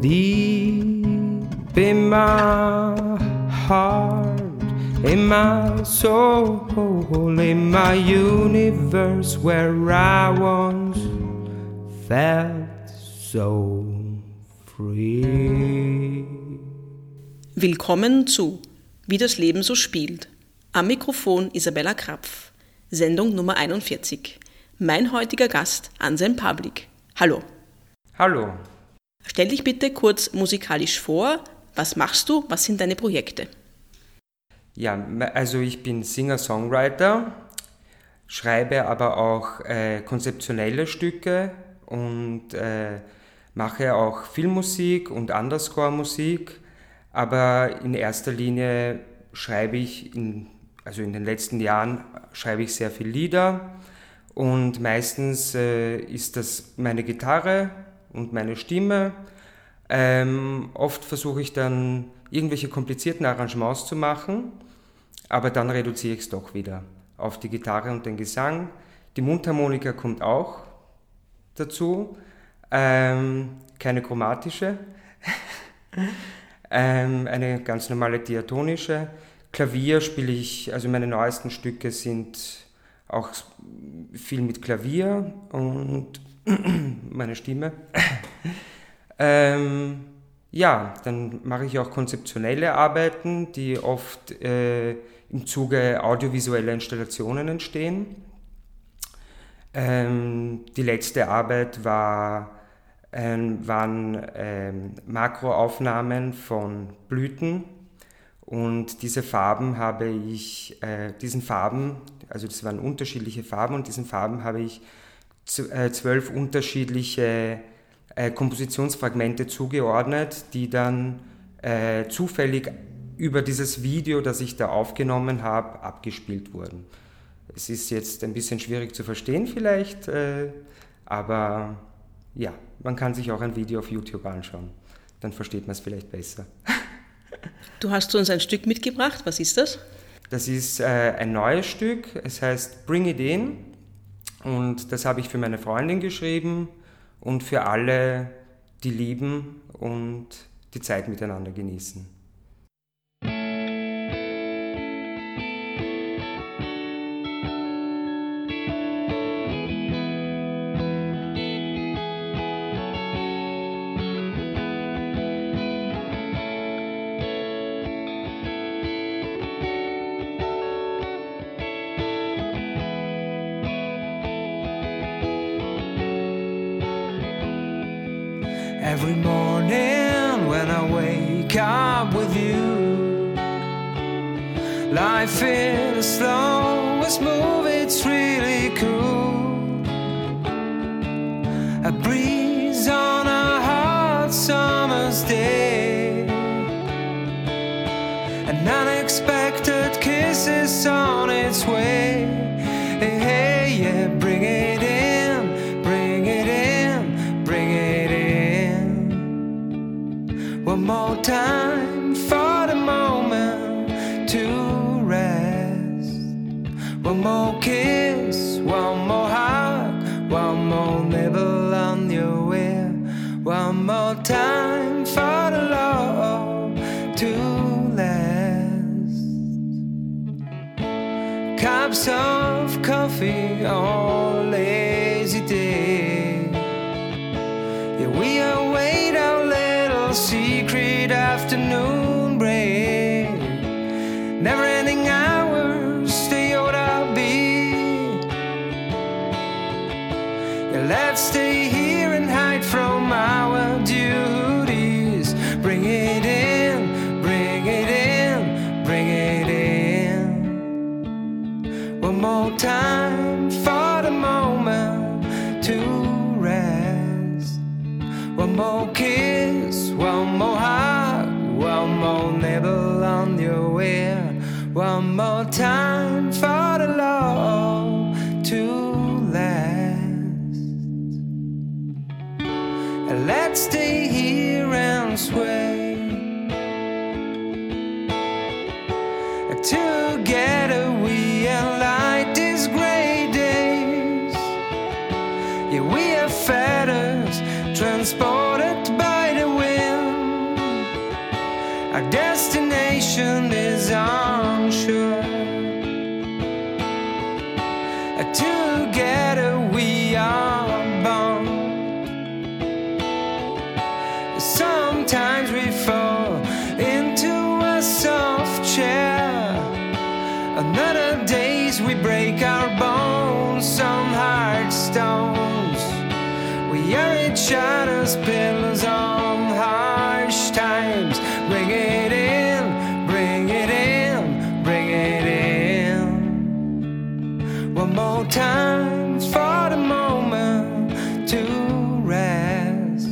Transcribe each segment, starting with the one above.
deep in my heart, in my soul, in my universe where I once felt so free. Willkommen zu Wie das Leben so spielt. Am Mikrofon Isabella Krapf, Sendung Nummer 41. Mein heutiger Gast, Anselm Public. Hallo. Hallo. Stell dich bitte kurz musikalisch vor. Was machst du? Was sind deine Projekte? Ja, also ich bin Singer-Songwriter, schreibe aber auch äh, konzeptionelle Stücke und äh, mache auch Filmmusik und Underscore-Musik, aber in erster Linie schreibe ich, in, also in den letzten Jahren schreibe ich sehr viel Lieder und meistens äh, ist das meine Gitarre und meine Stimme. Ähm, oft versuche ich dann irgendwelche komplizierten Arrangements zu machen, aber dann reduziere ich es doch wieder auf die Gitarre und den Gesang. Die Mundharmonika kommt auch dazu, ähm, keine chromatische, ähm, eine ganz normale diatonische. Klavier spiele ich, also meine neuesten Stücke sind auch viel mit Klavier und meine Stimme. ähm, ja, dann mache ich auch konzeptionelle Arbeiten, die oft äh, im Zuge audiovisueller Installationen entstehen. Ähm, die letzte Arbeit war, äh, waren ähm, Makroaufnahmen von Blüten und diese Farben habe ich, äh, diesen Farben, also das waren unterschiedliche Farben und diesen Farben habe ich äh, zwölf unterschiedliche äh, Kompositionsfragmente zugeordnet, die dann äh, zufällig über dieses Video, das ich da aufgenommen habe, abgespielt wurden. Es ist jetzt ein bisschen schwierig zu verstehen vielleicht, aber ja, man kann sich auch ein Video auf YouTube anschauen. Dann versteht man es vielleicht besser. Du hast uns ein Stück mitgebracht. Was ist das? Das ist äh, ein neues Stück. Es heißt Bring It In. Und das habe ich für meine Freundin geschrieben und für alle, die lieben und die Zeit miteinander genießen. Every morning when I wake up with you, life is slow, it's move, it's more time stay here and hide from our duties. Bring it in, bring it in, bring it in. One more time More time for the moment to rest.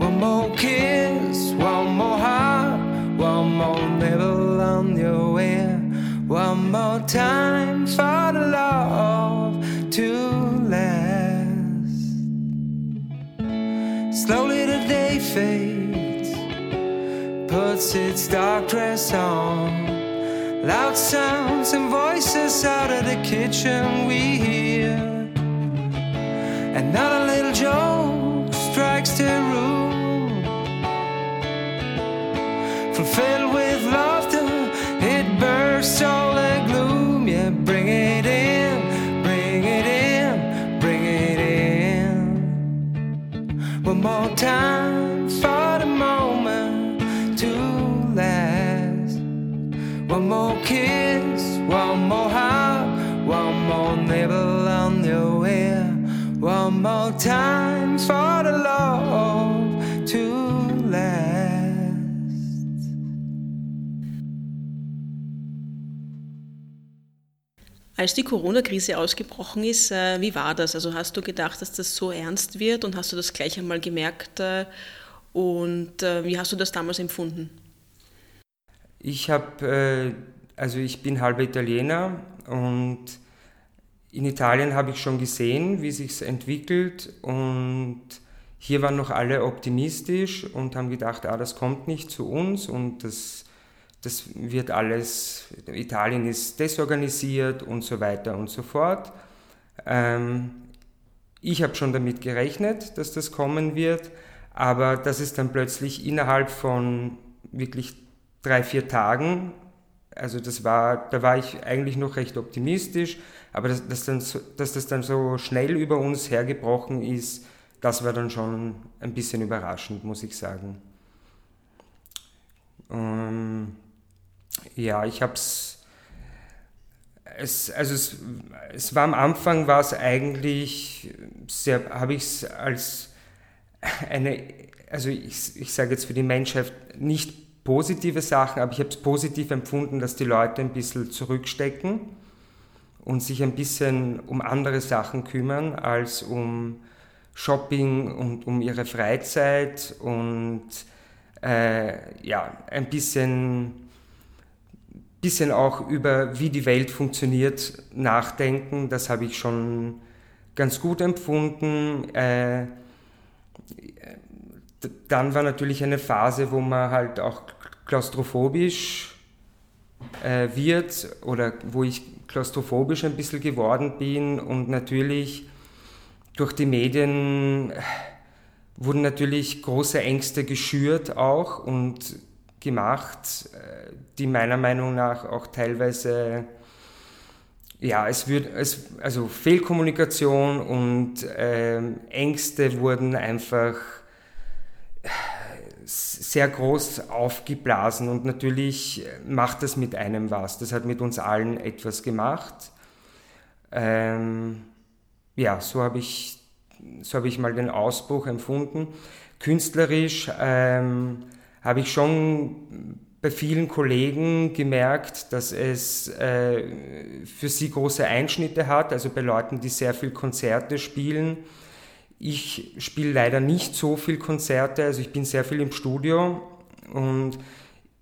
One more kiss, one more heart, one more on. One more time for the love to last. Slowly the day fades, puts its dark dress on. Loud sounds and voices out of the kitchen we hear. And another little joke strikes the room. Fulfilled with Als die Corona-Krise ausgebrochen ist, äh, wie war das? Also hast du gedacht, dass das so ernst wird und hast du das gleich einmal gemerkt? Äh, und äh, wie hast du das damals empfunden? Ich habe, also ich bin halber Italiener und in Italien habe ich schon gesehen, wie sich entwickelt und hier waren noch alle optimistisch und haben gedacht, ah, das kommt nicht zu uns und das, das wird alles, Italien ist desorganisiert und so weiter und so fort. Ähm, ich habe schon damit gerechnet, dass das kommen wird, aber dass es dann plötzlich innerhalb von wirklich drei, vier Tagen, also das war, da war ich eigentlich noch recht optimistisch, aber dass, dass, dann so, dass das dann so schnell über uns hergebrochen ist, das war dann schon ein bisschen überraschend, muss ich sagen. Ähm, ja, ich habe es, also es, es war am Anfang war es eigentlich sehr, habe ich es als eine, also ich, ich sage jetzt für die Menschheit nicht positive Sachen, aber ich habe es positiv empfunden, dass die Leute ein bisschen zurückstecken und sich ein bisschen um andere Sachen kümmern als um Shopping und um ihre Freizeit und äh, ja, ein bisschen, bisschen auch über wie die Welt funktioniert nachdenken. Das habe ich schon ganz gut empfunden. Äh, dann war natürlich eine Phase, wo man halt auch klaustrophobisch äh, wird oder wo ich klaustrophobisch ein bisschen geworden bin und natürlich durch die Medien wurden natürlich große Ängste geschürt auch und gemacht, äh, die meiner Meinung nach auch teilweise ja, es wird, es, also Fehlkommunikation und äh, Ängste wurden einfach sehr groß aufgeblasen und natürlich macht das mit einem was. Das hat mit uns allen etwas gemacht. Ähm, ja, so habe ich, so hab ich mal den Ausbruch empfunden. Künstlerisch ähm, habe ich schon bei vielen Kollegen gemerkt, dass es äh, für sie große Einschnitte hat, also bei Leuten, die sehr viel Konzerte spielen. Ich spiele leider nicht so viel Konzerte, also ich bin sehr viel im Studio und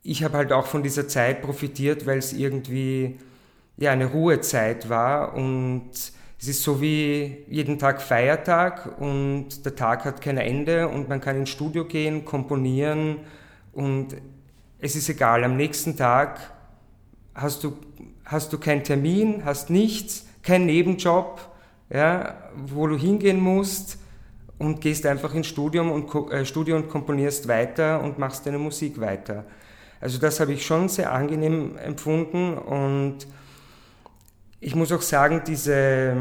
ich habe halt auch von dieser Zeit profitiert, weil es irgendwie ja, eine Ruhezeit war und es ist so wie jeden Tag Feiertag und der Tag hat kein Ende und man kann ins Studio gehen, komponieren und es ist egal, am nächsten Tag hast du, hast du keinen Termin, hast nichts, keinen Nebenjob, ja, wo du hingehen musst und gehst einfach ins Studium und, äh, Studio und komponierst weiter und machst deine Musik weiter. Also das habe ich schon sehr angenehm empfunden und ich muss auch sagen, diese,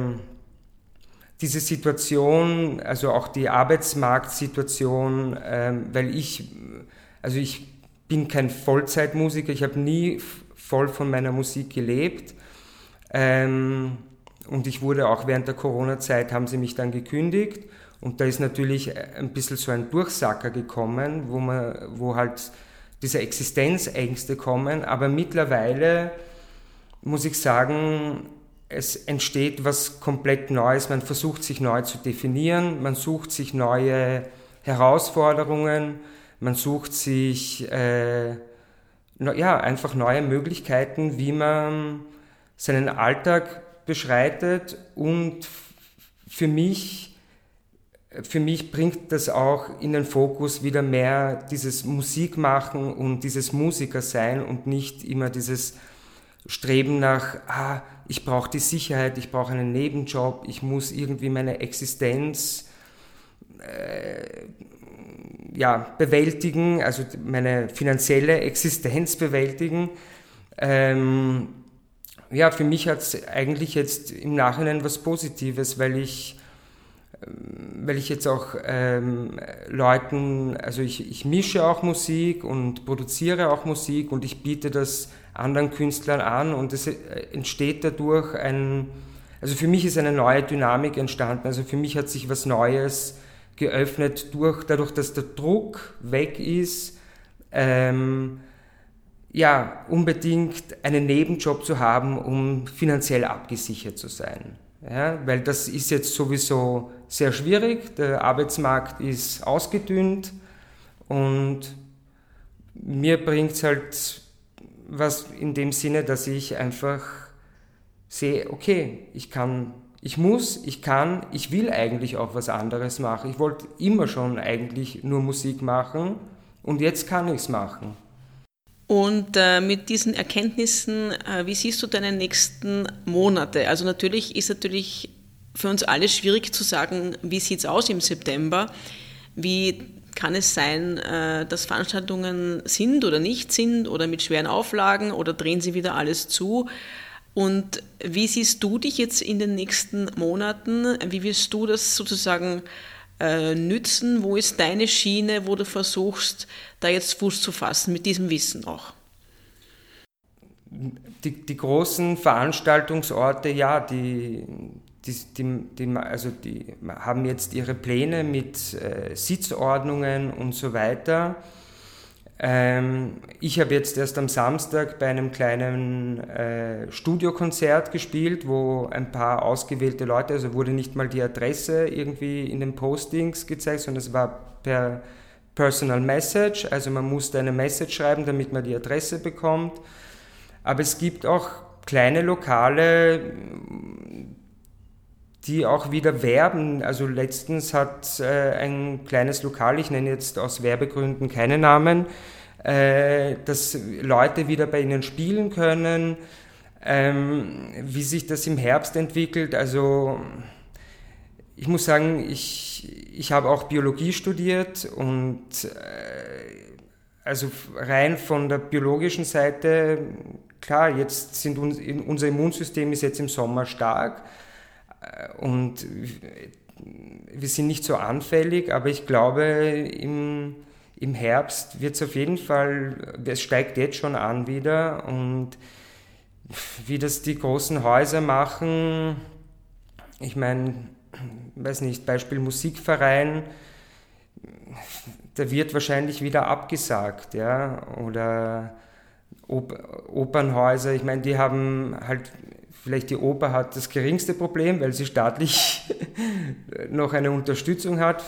diese Situation, also auch die Arbeitsmarktsituation, ähm, weil ich, also ich bin kein Vollzeitmusiker, ich habe nie voll von meiner Musik gelebt. Ähm, und ich wurde auch während der Corona-Zeit, haben sie mich dann gekündigt. Und da ist natürlich ein bisschen so ein Durchsacker gekommen, wo, man, wo halt diese Existenzängste kommen. Aber mittlerweile muss ich sagen, es entsteht was komplett Neues. Man versucht sich neu zu definieren, man sucht sich neue Herausforderungen, man sucht sich äh, ja, einfach neue Möglichkeiten, wie man seinen Alltag beschreitet und für mich, für mich bringt das auch in den Fokus wieder mehr dieses Musikmachen und dieses Musikersein und nicht immer dieses Streben nach, ah, ich brauche die Sicherheit, ich brauche einen Nebenjob, ich muss irgendwie meine Existenz äh, ja, bewältigen, also meine finanzielle Existenz bewältigen. Ähm, ja, für mich hat es eigentlich jetzt im Nachhinein was Positives, weil ich, ähm, weil ich jetzt auch ähm, Leuten, also ich, ich mische auch Musik und produziere auch Musik und ich biete das anderen Künstlern an und es äh, entsteht dadurch ein, also für mich ist eine neue Dynamik entstanden, also für mich hat sich was Neues geöffnet durch, dadurch, dass der Druck weg ist, ähm, ja, unbedingt einen Nebenjob zu haben, um finanziell abgesichert zu sein. Ja, weil das ist jetzt sowieso sehr schwierig, der Arbeitsmarkt ist ausgedünnt und mir bringt es halt was in dem Sinne, dass ich einfach sehe, okay, ich kann, ich muss, ich kann, ich will eigentlich auch was anderes machen. Ich wollte immer schon eigentlich nur Musik machen und jetzt kann ich es machen. Und äh, mit diesen Erkenntnissen, äh, wie siehst du deine nächsten Monate? Also natürlich ist natürlich für uns alle schwierig zu sagen, wie sieht es aus im September? Wie kann es sein, äh, dass Veranstaltungen sind oder nicht sind oder mit schweren Auflagen oder drehen sie wieder alles zu? Und wie siehst du dich jetzt in den nächsten Monaten? Wie wirst du das sozusagen äh, nützen? Wo ist deine Schiene, wo du versuchst, da jetzt Fuß zu fassen mit diesem Wissen auch? Die, die großen Veranstaltungsorte, ja, die, die, die, also die haben jetzt ihre Pläne mit äh, Sitzordnungen und so weiter. Ähm, ich habe jetzt erst am Samstag bei einem kleinen äh, Studiokonzert gespielt, wo ein paar ausgewählte Leute, also wurde nicht mal die Adresse irgendwie in den Postings gezeigt, sondern es war per Personal Message, also man musste eine Message schreiben, damit man die Adresse bekommt. Aber es gibt auch kleine Lokale, die auch wieder werben. Also letztens hat äh, ein kleines Lokal, ich nenne jetzt aus Werbegründen keine Namen, äh, dass Leute wieder bei ihnen spielen können. Ähm, wie sich das im Herbst entwickelt, also ich muss sagen, ich, ich habe auch Biologie studiert und äh, also rein von der biologischen Seite, klar, jetzt sind uns, unser Immunsystem ist jetzt im Sommer stark, und wir sind nicht so anfällig, aber ich glaube, im, im Herbst wird es auf jeden Fall, es steigt jetzt schon an wieder und wie das die großen Häuser machen, ich meine, weiß nicht, Beispiel Musikverein, der wird wahrscheinlich wieder abgesagt, ja, oder Opernhäuser, ich meine, die haben halt Vielleicht die Oper hat das geringste Problem, weil sie staatlich noch eine Unterstützung hat,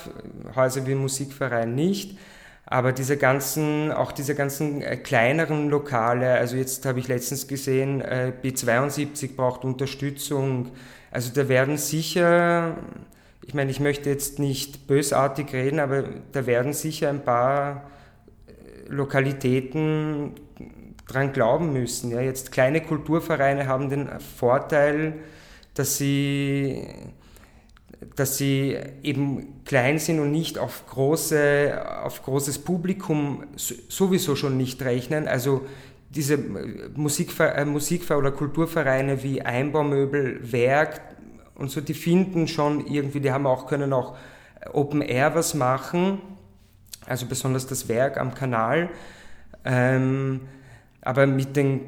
Häuser wie Musikverein nicht. Aber diese ganzen, auch diese ganzen äh, kleineren Lokale, also jetzt habe ich letztens gesehen, äh, B72 braucht Unterstützung. Also da werden sicher, ich meine, ich möchte jetzt nicht bösartig reden, aber da werden sicher ein paar äh, Lokalitäten dran glauben müssen. Ja, jetzt kleine Kulturvereine haben den Vorteil, dass sie, dass sie eben klein sind und nicht auf, große, auf großes Publikum sowieso schon nicht rechnen. Also diese Musikver Musikver oder Kulturvereine wie Einbaumöbel, Werk und so, die finden schon irgendwie, die haben auch, können auch Open Air was machen, also besonders das Werk am Kanal. Ähm, aber mit den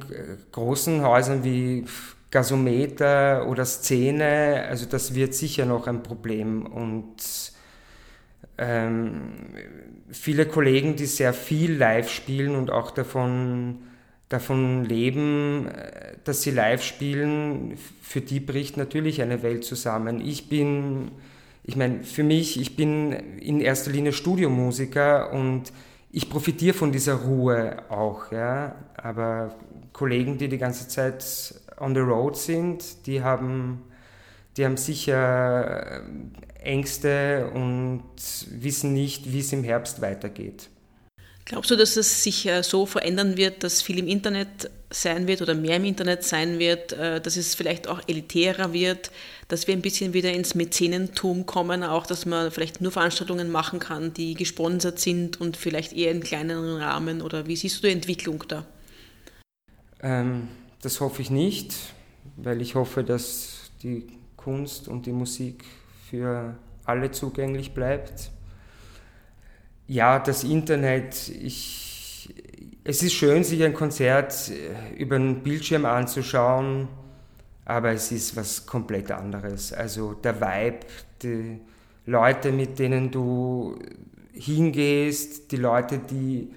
großen Häusern wie Gasometer oder Szene, also das wird sicher noch ein Problem. Und ähm, viele Kollegen, die sehr viel live spielen und auch davon, davon leben, äh, dass sie live spielen, für die bricht natürlich eine Welt zusammen. Ich bin, ich meine, für mich, ich bin in erster Linie Studiomusiker und ich profitiere von dieser Ruhe auch, ja. Aber Kollegen, die die ganze Zeit on the road sind, die haben, die haben sicher äh, Ängste und wissen nicht, wie es im Herbst weitergeht. Glaubst du, dass es sich äh, so verändern wird, dass viel im Internet sein wird oder mehr im Internet sein wird, äh, dass es vielleicht auch elitärer wird, dass wir ein bisschen wieder ins Mäzenentum kommen, auch dass man vielleicht nur Veranstaltungen machen kann, die gesponsert sind und vielleicht eher in kleineren Rahmen? Oder wie siehst du die Entwicklung da? Ähm, das hoffe ich nicht, weil ich hoffe, dass die Kunst und die Musik für alle zugänglich bleibt ja, das Internet, ich, es ist schön, sich ein Konzert äh, über einen Bildschirm anzuschauen, aber es ist was komplett anderes. Also der Vibe, die Leute, mit denen du hingehst, die Leute, die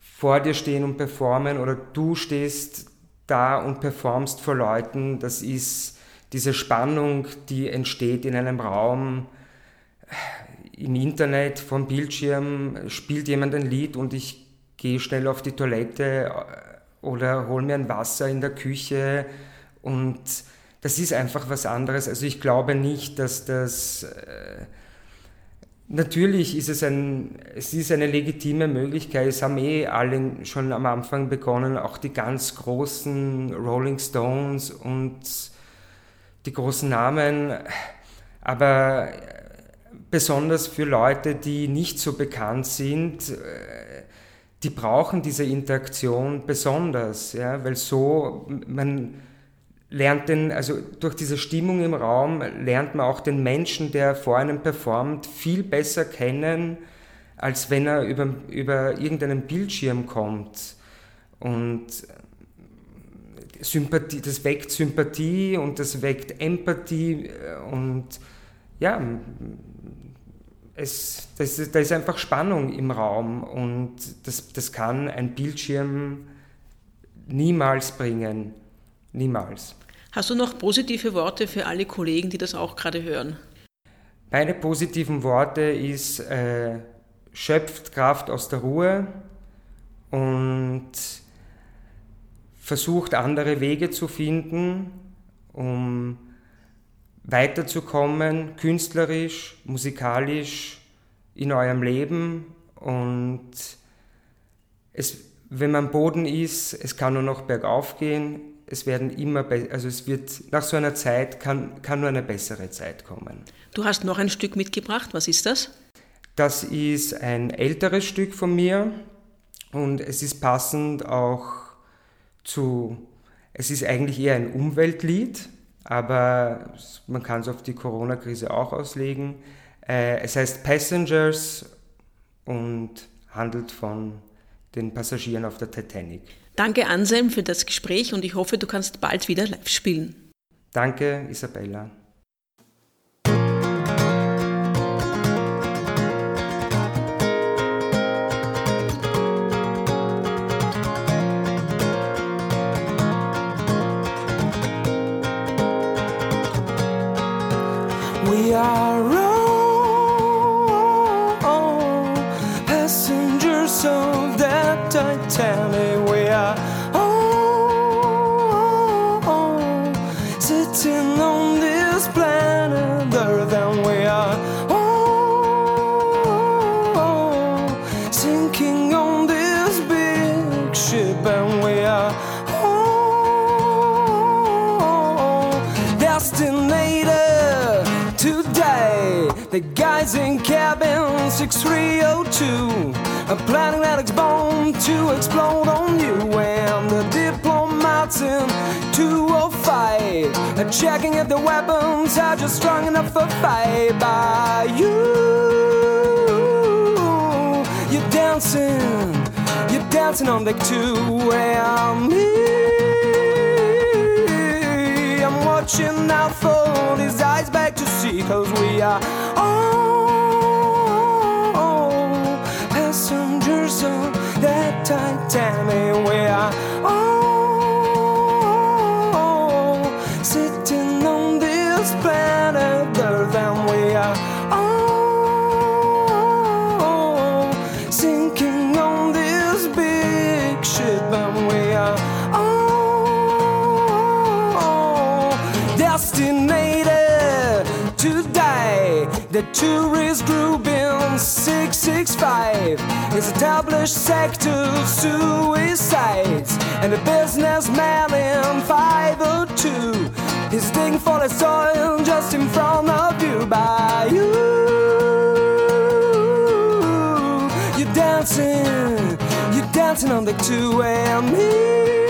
vor dir stehen und performen oder du stehst da und performst vor Leuten, das ist diese Spannung, die entsteht in einem Raum, im Internet vom Bildschirm spielt jemand ein Lied und ich gehe schnell auf die Toilette äh, oder hole mir ein Wasser in der Küche und das ist einfach was anderes. Also ich glaube nicht, dass das... Äh, natürlich ist es, ein, es ist eine legitime Möglichkeit. Es haben eh alle schon am Anfang begonnen, auch die ganz großen Rolling Stones und die großen Namen. Aber besonders für Leute, die nicht so bekannt sind, äh, die brauchen diese Interaktion besonders, ja, weil so man lernt den, also durch diese Stimmung im Raum lernt man auch den Menschen, der vor einem performt, viel besser kennen, als wenn er über, über irgendeinen Bildschirm kommt. Und Sympathie, das weckt Sympathie und das weckt Empathie und ja, es, das, da ist einfach Spannung im Raum und das, das kann ein Bildschirm niemals bringen. Niemals. Hast du noch positive Worte für alle Kollegen, die das auch gerade hören? Meine positiven Worte ist, äh, schöpft Kraft aus der Ruhe und versucht andere Wege zu finden, um weiterzukommen, künstlerisch, musikalisch in eurem Leben. Und es, wenn man Boden ist, es kann nur noch bergauf gehen, es werden immer, also es wird, nach so einer Zeit kann, kann nur eine bessere Zeit kommen. Du hast noch ein Stück mitgebracht, was ist das? Das ist ein älteres Stück von mir. Und es ist passend auch zu, es ist eigentlich eher ein Umweltlied, aber man kann es auf die Corona-Krise auch auslegen. Äh, es heißt Passengers und handelt von den Passagieren auf der Titanic. Danke Anselm für das Gespräch und ich hoffe, du kannst bald wieder live spielen. Danke Isabella. The guys in cabin 6302 are planning Alex bomb to explode on you. And the diplomats in 205 are checking if the weapons are just strong enough for fight by you. You're dancing, you're dancing on deck two. And me, I'm watching out for back to sea, cause we are all passengers on that Titanic. We are all tourist group in 665 is established sector suicides, and the businessman in 502 is digging for the soil just in front of you by you. You're dancing, you're dancing on the two and me.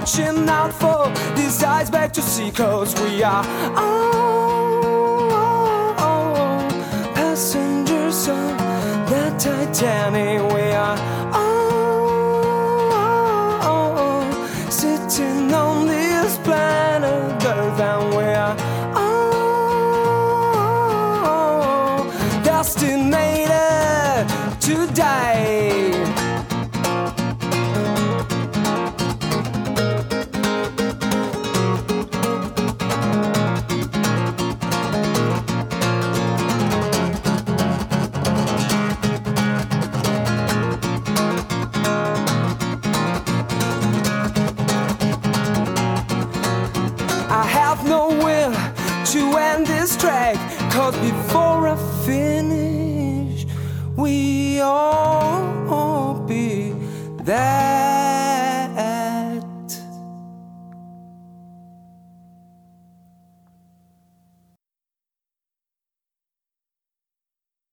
Watching out for these eyes back to sea, cause we are all passengers on that Titanic. We are all sitting on this planet